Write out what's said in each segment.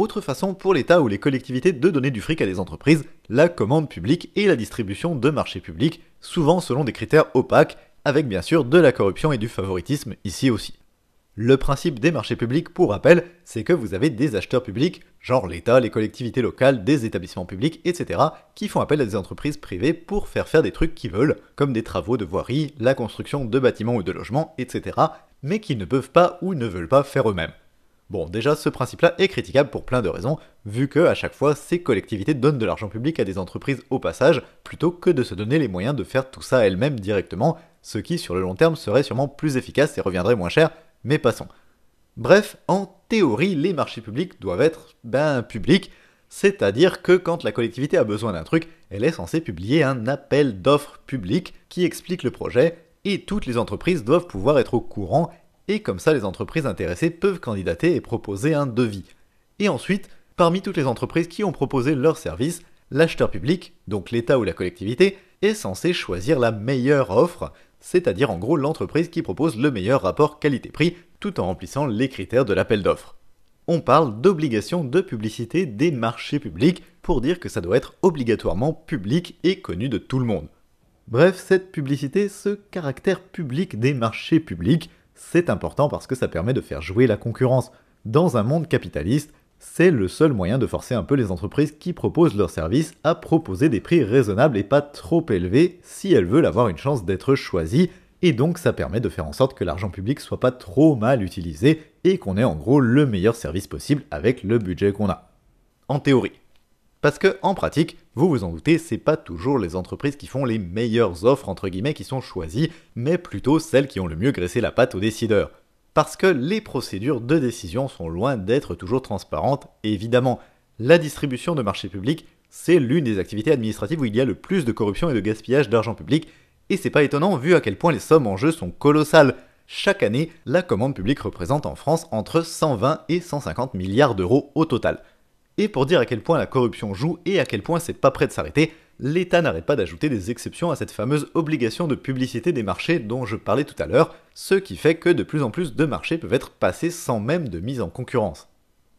Autre façon pour l'État ou les collectivités de donner du fric à des entreprises, la commande publique et la distribution de marchés publics, souvent selon des critères opaques, avec bien sûr de la corruption et du favoritisme ici aussi. Le principe des marchés publics, pour rappel, c'est que vous avez des acheteurs publics, genre l'État, les collectivités locales, des établissements publics, etc., qui font appel à des entreprises privées pour faire faire des trucs qu'ils veulent, comme des travaux de voirie, la construction de bâtiments ou de logements, etc., mais qu'ils ne peuvent pas ou ne veulent pas faire eux-mêmes. Bon, déjà, ce principe-là est critiquable pour plein de raisons, vu que à chaque fois, ces collectivités donnent de l'argent public à des entreprises au passage, plutôt que de se donner les moyens de faire tout ça elles-mêmes directement, ce qui sur le long terme serait sûrement plus efficace et reviendrait moins cher, mais passons. Bref, en théorie, les marchés publics doivent être, ben, publics, c'est-à-dire que quand la collectivité a besoin d'un truc, elle est censée publier un appel d'offres public qui explique le projet, et toutes les entreprises doivent pouvoir être au courant et comme ça les entreprises intéressées peuvent candidater et proposer un devis. Et ensuite, parmi toutes les entreprises qui ont proposé leur service, l'acheteur public, donc l'État ou la collectivité, est censé choisir la meilleure offre, c'est-à-dire en gros l'entreprise qui propose le meilleur rapport qualité-prix tout en remplissant les critères de l'appel d'offres. On parle d'obligation de publicité des marchés publics pour dire que ça doit être obligatoirement public et connu de tout le monde. Bref, cette publicité, ce caractère public des marchés publics, c'est important parce que ça permet de faire jouer la concurrence. Dans un monde capitaliste, c'est le seul moyen de forcer un peu les entreprises qui proposent leurs services à proposer des prix raisonnables et pas trop élevés si elles veulent avoir une chance d'être choisies, et donc ça permet de faire en sorte que l'argent public soit pas trop mal utilisé et qu'on ait en gros le meilleur service possible avec le budget qu'on a. En théorie. Parce que, en pratique, vous vous en doutez, c'est pas toujours les entreprises qui font les meilleures offres entre guillemets qui sont choisies, mais plutôt celles qui ont le mieux graissé la patte aux décideurs. Parce que les procédures de décision sont loin d'être toujours transparentes, évidemment. La distribution de marchés publics, c'est l'une des activités administratives où il y a le plus de corruption et de gaspillage d'argent public, et c'est pas étonnant vu à quel point les sommes en jeu sont colossales. Chaque année, la commande publique représente en France entre 120 et 150 milliards d'euros au total. Et pour dire à quel point la corruption joue et à quel point c'est pas prêt de s'arrêter, l'État n'arrête pas d'ajouter des exceptions à cette fameuse obligation de publicité des marchés dont je parlais tout à l'heure, ce qui fait que de plus en plus de marchés peuvent être passés sans même de mise en concurrence.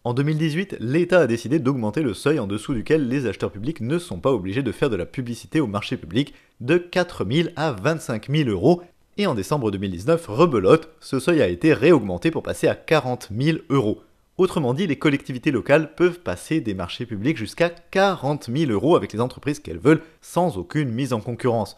En 2018, l'État a décidé d'augmenter le seuil en dessous duquel les acheteurs publics ne sont pas obligés de faire de la publicité au marché public de 4 000 à 25 000 euros, et en décembre 2019, rebelote, ce seuil a été réaugmenté pour passer à 40 000 euros. Autrement dit, les collectivités locales peuvent passer des marchés publics jusqu'à 40 000 euros avec les entreprises qu'elles veulent sans aucune mise en concurrence.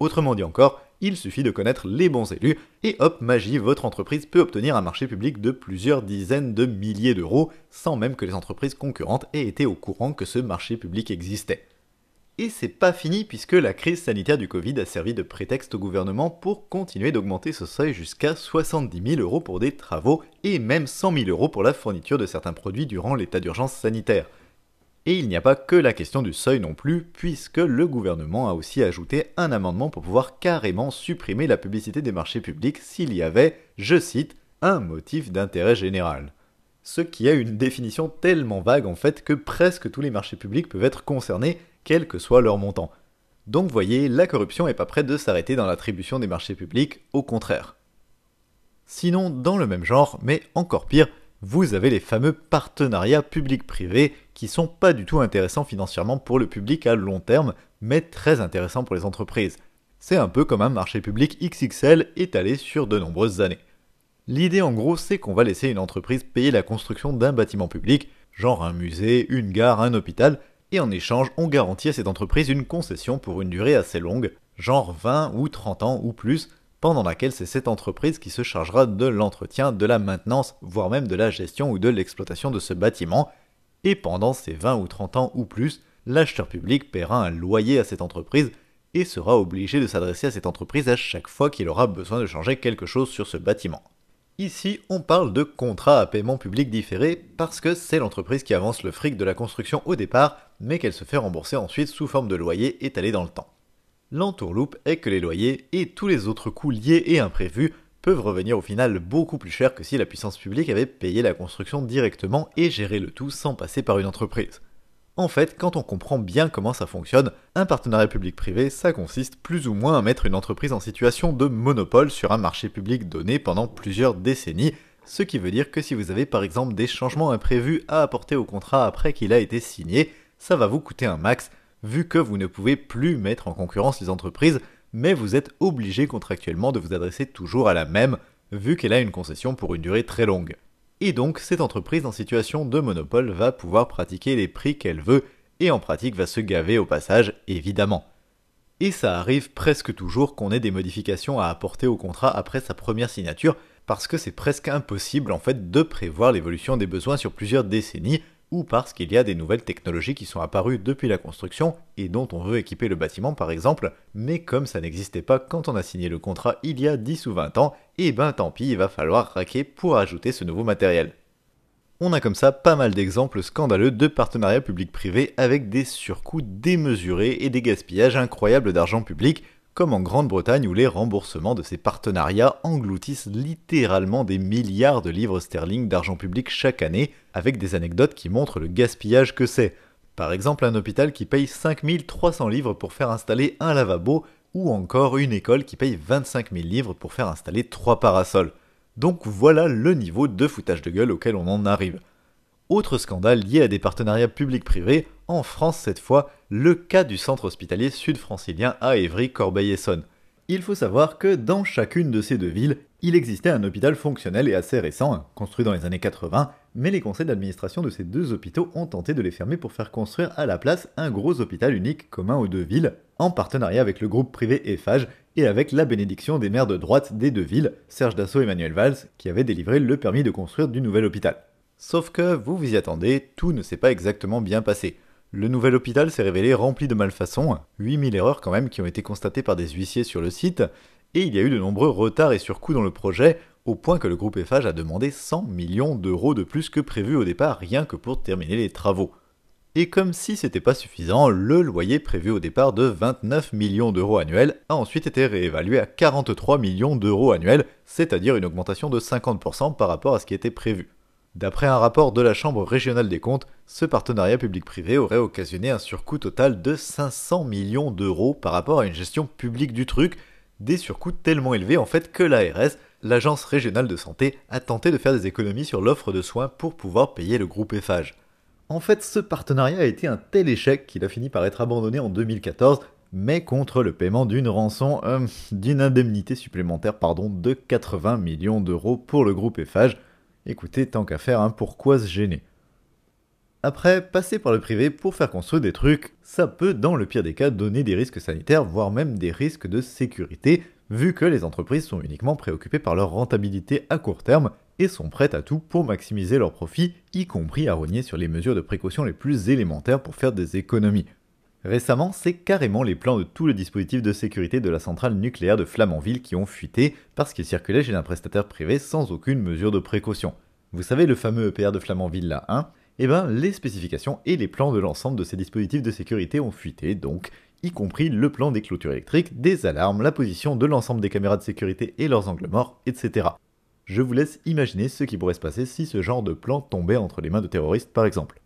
Autrement dit encore, il suffit de connaître les bons élus et hop, magie, votre entreprise peut obtenir un marché public de plusieurs dizaines de milliers d'euros sans même que les entreprises concurrentes aient été au courant que ce marché public existait. Et c'est pas fini puisque la crise sanitaire du Covid a servi de prétexte au gouvernement pour continuer d'augmenter ce seuil jusqu'à 70 000 euros pour des travaux et même 100 000 euros pour la fourniture de certains produits durant l'état d'urgence sanitaire. Et il n'y a pas que la question du seuil non plus, puisque le gouvernement a aussi ajouté un amendement pour pouvoir carrément supprimer la publicité des marchés publics s'il y avait, je cite, un motif d'intérêt général. Ce qui a une définition tellement vague en fait que presque tous les marchés publics peuvent être concernés quel que soit leur montant. Donc voyez, la corruption n'est pas prête de s'arrêter dans l'attribution des marchés publics, au contraire. Sinon, dans le même genre, mais encore pire, vous avez les fameux partenariats public-privé qui sont pas du tout intéressants financièrement pour le public à long terme, mais très intéressants pour les entreprises. C'est un peu comme un marché public XXL étalé sur de nombreuses années. L'idée en gros, c'est qu'on va laisser une entreprise payer la construction d'un bâtiment public, genre un musée, une gare, un hôpital, et en échange, on garantit à cette entreprise une concession pour une durée assez longue, genre 20 ou 30 ans ou plus, pendant laquelle c'est cette entreprise qui se chargera de l'entretien, de la maintenance, voire même de la gestion ou de l'exploitation de ce bâtiment, et pendant ces 20 ou 30 ans ou plus, l'acheteur public paiera un loyer à cette entreprise et sera obligé de s'adresser à cette entreprise à chaque fois qu'il aura besoin de changer quelque chose sur ce bâtiment. Ici, on parle de contrat à paiement public différé parce que c'est l'entreprise qui avance le fric de la construction au départ, mais qu'elle se fait rembourser ensuite sous forme de loyer étalé dans le temps. L'entourloupe est que les loyers et tous les autres coûts liés et imprévus peuvent revenir au final beaucoup plus cher que si la puissance publique avait payé la construction directement et géré le tout sans passer par une entreprise. En fait, quand on comprend bien comment ça fonctionne, un partenariat public-privé, ça consiste plus ou moins à mettre une entreprise en situation de monopole sur un marché public donné pendant plusieurs décennies, Ce qui veut dire que si vous avez par exemple des changements imprévus à apporter au contrat après qu'il a été signé, ça va vous coûter un max, vu que vous ne pouvez plus mettre en concurrence les entreprises, mais vous êtes obligé contractuellement de vous adresser toujours à la même, vu qu'elle a une concession pour une durée très longue. Et donc cette entreprise en situation de monopole va pouvoir pratiquer les prix qu'elle veut, et en pratique va se gaver au passage, évidemment. Et ça arrive presque toujours qu'on ait des modifications à apporter au contrat après sa première signature, parce que c'est presque impossible en fait de prévoir l'évolution des besoins sur plusieurs décennies, ou parce qu'il y a des nouvelles technologies qui sont apparues depuis la construction et dont on veut équiper le bâtiment par exemple, mais comme ça n'existait pas quand on a signé le contrat il y a 10 ou 20 ans, et eh ben tant pis, il va falloir raquer pour ajouter ce nouveau matériel. On a comme ça pas mal d'exemples scandaleux de partenariats publics-privés avec des surcoûts démesurés et des gaspillages incroyables d'argent public, comme en Grande-Bretagne où les remboursements de ces partenariats engloutissent littéralement des milliards de livres sterling d'argent public chaque année, avec des anecdotes qui montrent le gaspillage que c'est. Par exemple, un hôpital qui paye 5300 livres pour faire installer un lavabo, ou encore une école qui paye 25 000 livres pour faire installer trois parasols. Donc voilà le niveau de foutage de gueule auquel on en arrive. Autre scandale lié à des partenariats publics-privés, en France cette fois, le cas du centre hospitalier sud-francilien à Évry-Corbeil-Essonne. Il faut savoir que dans chacune de ces deux villes, il existait un hôpital fonctionnel et assez récent, construit dans les années 80, mais les conseils d'administration de ces deux hôpitaux ont tenté de les fermer pour faire construire à la place un gros hôpital unique commun aux deux villes, en partenariat avec le groupe privé Eiffage et avec la bénédiction des maires de droite des deux villes, Serge Dassault et Emmanuel Valls, qui avaient délivré le permis de construire du nouvel hôpital. Sauf que, vous vous y attendez, tout ne s'est pas exactement bien passé. Le nouvel hôpital s'est révélé rempli de malfaçons, 8000 erreurs quand même qui ont été constatées par des huissiers sur le site, et il y a eu de nombreux retards et surcoûts dans le projet, au point que le groupe Eiffage a demandé 100 millions d'euros de plus que prévu au départ rien que pour terminer les travaux. Et comme si c'était pas suffisant, le loyer prévu au départ de 29 millions d'euros annuels a ensuite été réévalué à 43 millions d'euros annuels, c'est-à-dire une augmentation de 50% par rapport à ce qui était prévu. D'après un rapport de la Chambre régionale des comptes, ce partenariat public-privé aurait occasionné un surcoût total de 500 millions d'euros par rapport à une gestion publique du truc, des surcoûts tellement élevés en fait que l'ARS, l'Agence régionale de santé, a tenté de faire des économies sur l'offre de soins pour pouvoir payer le groupe Eiffage. En fait, ce partenariat a été un tel échec qu'il a fini par être abandonné en 2014, mais contre le paiement d'une rançon, euh, d'une indemnité supplémentaire, pardon, de 80 millions d'euros pour le groupe Eiffage. Écoutez, tant qu'à faire, hein, pourquoi se gêner? Après, passer par le privé pour faire construire des trucs, ça peut, dans le pire des cas, donner des risques sanitaires, voire même des risques de sécurité, vu que les entreprises sont uniquement préoccupées par leur rentabilité à court terme et sont prêtes à tout pour maximiser leurs profits, y compris à rogner sur les mesures de précaution les plus élémentaires pour faire des économies. Récemment, c'est carrément les plans de tout le dispositif de sécurité de la centrale nucléaire de Flamanville qui ont fuité parce qu'ils circulaient chez un prestataire privé sans aucune mesure de précaution. Vous savez le fameux EPR de Flamanville là, hein? Eh ben, les spécifications et les plans de l'ensemble de ces dispositifs de sécurité ont fuité, donc, y compris le plan des clôtures électriques, des alarmes, la position de l'ensemble des caméras de sécurité et leurs angles morts, etc. Je vous laisse imaginer ce qui pourrait se passer si ce genre de plan tombait entre les mains de terroristes par exemple.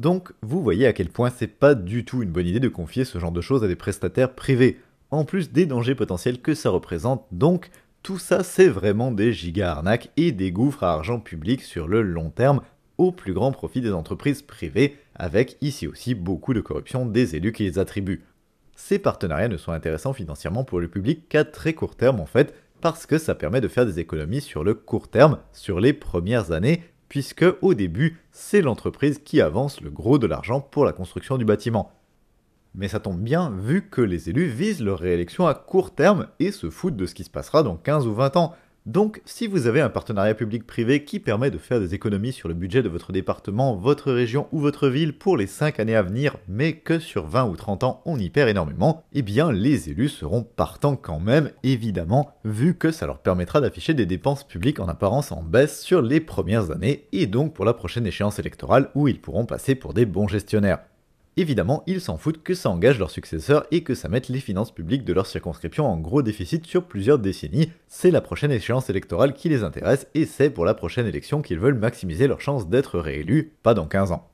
Donc, vous voyez à quel point c'est pas du tout une bonne idée de confier ce genre de choses à des prestataires privés, en plus des dangers potentiels que ça représente, donc tout ça c'est vraiment des giga arnaques et des gouffres à argent public sur le long terme, au plus grand profit des entreprises privées, avec ici aussi beaucoup de corruption des élus qui les attribuent. Ces partenariats ne sont intéressants financièrement pour le public qu'à très court terme en fait, parce que ça permet de faire des économies sur le court terme, sur les premières années, puisque au début, c'est l'entreprise qui avance le gros de l'argent pour la construction du bâtiment. Mais ça tombe bien vu que les élus visent leur réélection à court terme et se foutent de ce qui se passera dans 15 ou 20 ans, donc, si vous avez un partenariat public-privé qui permet de faire des économies sur le budget de votre département, votre région ou votre ville pour les 5 années à venir, mais que sur 20 ou 30 ans on y perd énormément, eh bien les élus seront partants quand même, évidemment, vu que ça leur permettra d'afficher des dépenses publiques en apparence en baisse sur les premières années, et donc pour la prochaine échéance électorale où ils pourront passer pour des bons gestionnaires. Évidemment, ils s'en foutent que ça engage leurs successeurs et que ça mette les finances publiques de leur circonscription en gros déficit sur plusieurs décennies. C'est la prochaine échéance électorale qui les intéresse et c'est pour la prochaine élection qu'ils veulent maximiser leurs chances d'être réélus, pas dans 15 ans.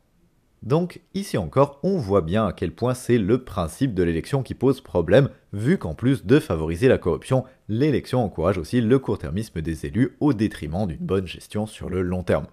Donc ici encore, on voit bien à quel point c'est le principe de l'élection qui pose problème, vu qu'en plus de favoriser la corruption, l'élection encourage aussi le court-termisme des élus au détriment d'une bonne gestion sur le long terme.